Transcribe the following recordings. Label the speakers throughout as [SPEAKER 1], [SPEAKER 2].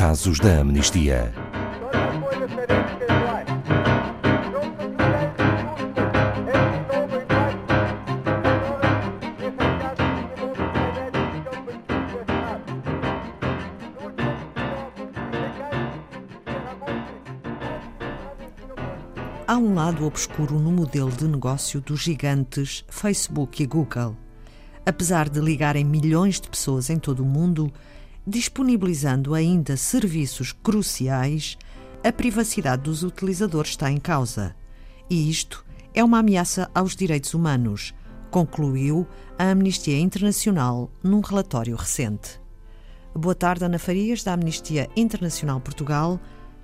[SPEAKER 1] Casos da Amnistia.
[SPEAKER 2] Há um lado obscuro no modelo de negócio dos gigantes Facebook e Google. Apesar de ligarem milhões de pessoas em todo o mundo, disponibilizando ainda serviços cruciais, a privacidade dos utilizadores está em causa. E isto é uma ameaça aos direitos humanos, concluiu a Amnistia Internacional num relatório recente. Boa tarde, Ana Farias, da Amnistia Internacional Portugal.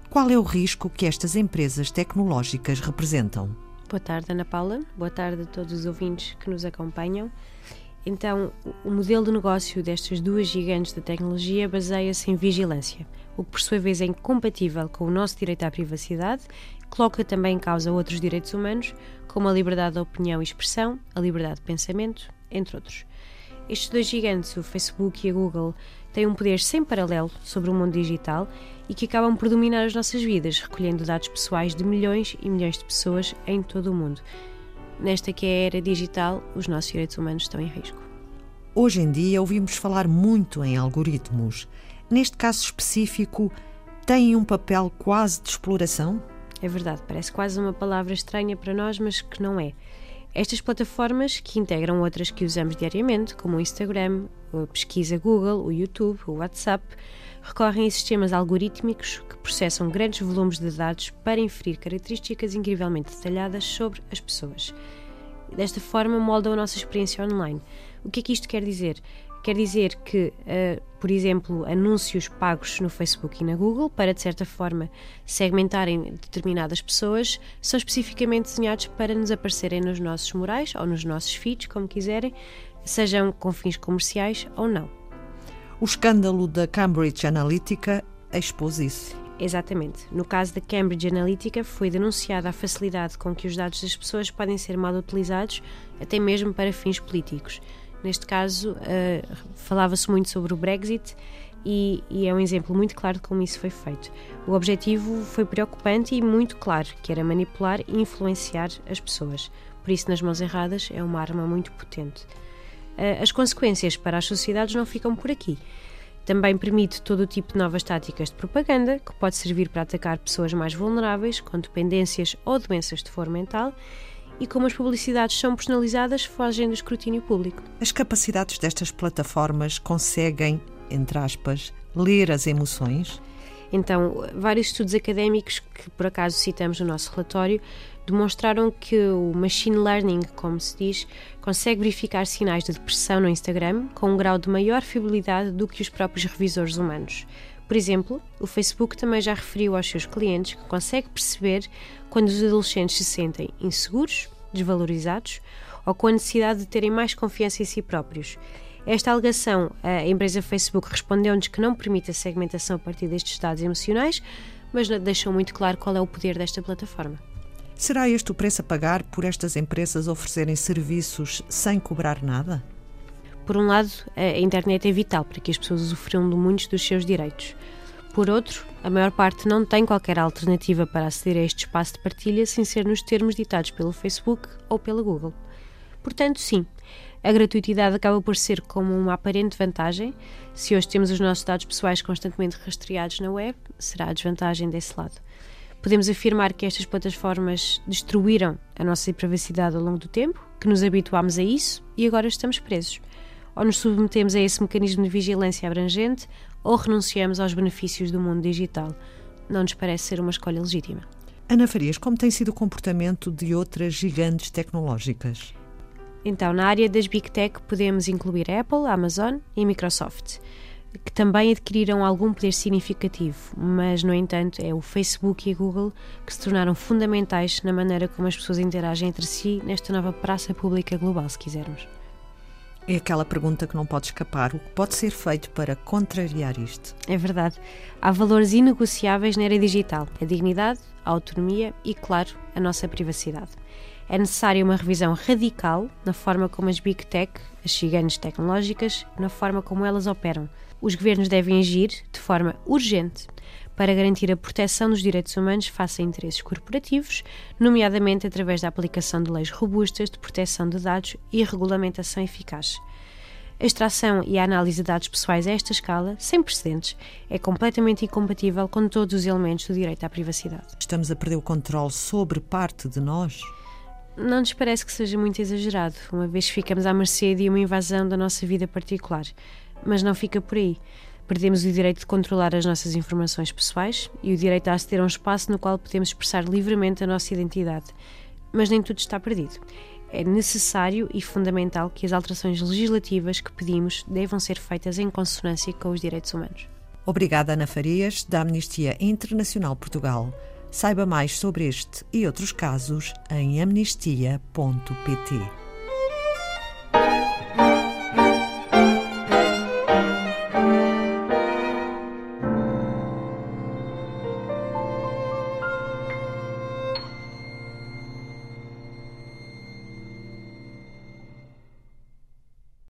[SPEAKER 2] Qual é o risco que estas empresas tecnológicas representam?
[SPEAKER 3] Boa tarde, Ana Paula. Boa tarde a todos os ouvintes que nos acompanham. Então, o modelo de negócio destas duas gigantes da tecnologia baseia-se em vigilância, o que por sua vez é incompatível com o nosso direito à privacidade, coloca também em causa outros direitos humanos, como a liberdade de opinião e expressão, a liberdade de pensamento, entre outros. Estes dois gigantes, o Facebook e a Google, têm um poder sem paralelo sobre o mundo digital e que acabam por dominar as nossas vidas, recolhendo dados pessoais de milhões e milhões de pessoas em todo o mundo. Nesta que é a era digital, os nossos direitos humanos estão em risco.
[SPEAKER 2] Hoje em dia ouvimos falar muito em algoritmos. Neste caso específico, têm um papel quase de exploração?
[SPEAKER 3] É verdade, parece quase uma palavra estranha para nós, mas que não é. Estas plataformas, que integram outras que usamos diariamente, como o Instagram, a pesquisa Google, o YouTube, o WhatsApp, recorrem a sistemas algorítmicos que processam grandes volumes de dados para inferir características incrivelmente detalhadas sobre as pessoas. Desta forma, moldam a nossa experiência online. O que é que isto quer dizer? Quer dizer que, uh, por exemplo, anúncios pagos no Facebook e na Google para, de certa forma, segmentarem determinadas pessoas são especificamente desenhados para nos aparecerem nos nossos murais ou nos nossos feeds, como quiserem, sejam com fins comerciais ou não.
[SPEAKER 2] O escândalo da Cambridge Analytica expôs isso.
[SPEAKER 3] Exatamente. No caso da Cambridge Analytica, foi denunciada a facilidade com que os dados das pessoas podem ser mal utilizados, até mesmo para fins políticos. Neste caso, uh, falava-se muito sobre o Brexit e, e, é um exemplo muito claro de como isso foi feito. O objetivo foi preocupante e muito claro, que era manipular e influenciar as pessoas. Por isso, nas mãos erradas, é uma arma muito potente. Eh, as consequências para as sociedades não ficam por aqui. Também permite todo o tipo de novas táticas de propaganda, que pode servir para atacar pessoas mais vulneráveis, com dependências ou doenças de foro mental, e como as publicidades são personalizadas, fogem do escrutínio público.
[SPEAKER 2] As capacidades destas plataformas conseguem, entre aspas, ler as emoções?
[SPEAKER 3] Então, vários estudos académicos que por acaso citamos no nosso relatório demonstraram que o machine learning, como se diz, consegue verificar sinais de depressão no Instagram com um grau de maior fiabilidade do que os próprios revisores humanos. Por exemplo, o Facebook também já referiu aos seus clientes que consegue perceber quando os adolescentes se sentem inseguros, desvalorizados ou com a necessidade de terem mais confiança em si próprios. Esta alegação, a empresa Facebook respondeu-nos que não permite a segmentação a partir destes estados emocionais, mas deixou muito claro qual é o poder desta plataforma.
[SPEAKER 2] Será este o preço a pagar por estas empresas oferecerem serviços sem cobrar nada?
[SPEAKER 3] Por um lado, a internet é vital para que as pessoas usufruam de muitos dos seus direitos. Por outro, a maior parte não tem qualquer alternativa para aceder a este espaço de partilha sem ser nos termos ditados pelo Facebook ou pela Google. Portanto, sim, a gratuitidade acaba por ser como uma aparente vantagem. Se hoje temos os nossos dados pessoais constantemente rastreados na web, será a desvantagem desse lado. Podemos afirmar que estas plataformas destruíram a nossa privacidade ao longo do tempo, que nos habituámos a isso e agora estamos presos. Ou nos submetemos a esse mecanismo de vigilância abrangente ou renunciamos aos benefícios do mundo digital. Não nos parece ser uma escolha legítima.
[SPEAKER 2] Ana Farias, como tem sido o comportamento de outras gigantes tecnológicas?
[SPEAKER 3] Então, na área das Big Tech podemos incluir Apple, Amazon e Microsoft que também adquiriram algum poder significativo, mas, no entanto, é o Facebook e a Google que se tornaram fundamentais na maneira como as pessoas interagem entre si nesta nova praça pública global, se quisermos.
[SPEAKER 2] É aquela pergunta que não pode escapar: o que pode ser feito para contrariar isto?
[SPEAKER 3] É verdade. Há valores inegociáveis na era digital: a dignidade, a autonomia e, claro, a nossa privacidade. É necessária uma revisão radical na forma como as Big Tech, as gigantes tecnológicas, na forma como elas operam. Os governos devem agir de forma urgente para garantir a proteção dos direitos humanos face a interesses corporativos, nomeadamente através da aplicação de leis robustas de proteção de dados e regulamentação eficaz. A extração e a análise de dados pessoais a esta escala, sem precedentes, é completamente incompatível com todos os elementos do direito à privacidade.
[SPEAKER 2] Estamos a perder o controle sobre parte de nós?
[SPEAKER 3] Não nos parece que seja muito exagerado, uma vez que ficamos à mercê de uma invasão da nossa vida particular. Mas não fica por aí. Perdemos o direito de controlar as nossas informações pessoais e o direito a aceder a um espaço no qual podemos expressar livremente a nossa identidade. Mas nem tudo está perdido é necessário e fundamental que as alterações legislativas que pedimos devam ser feitas em consonância com os direitos humanos.
[SPEAKER 2] Obrigada, Ana Farias, da Amnistia Internacional Portugal. Saiba mais sobre este e outros casos em amnistia.pt.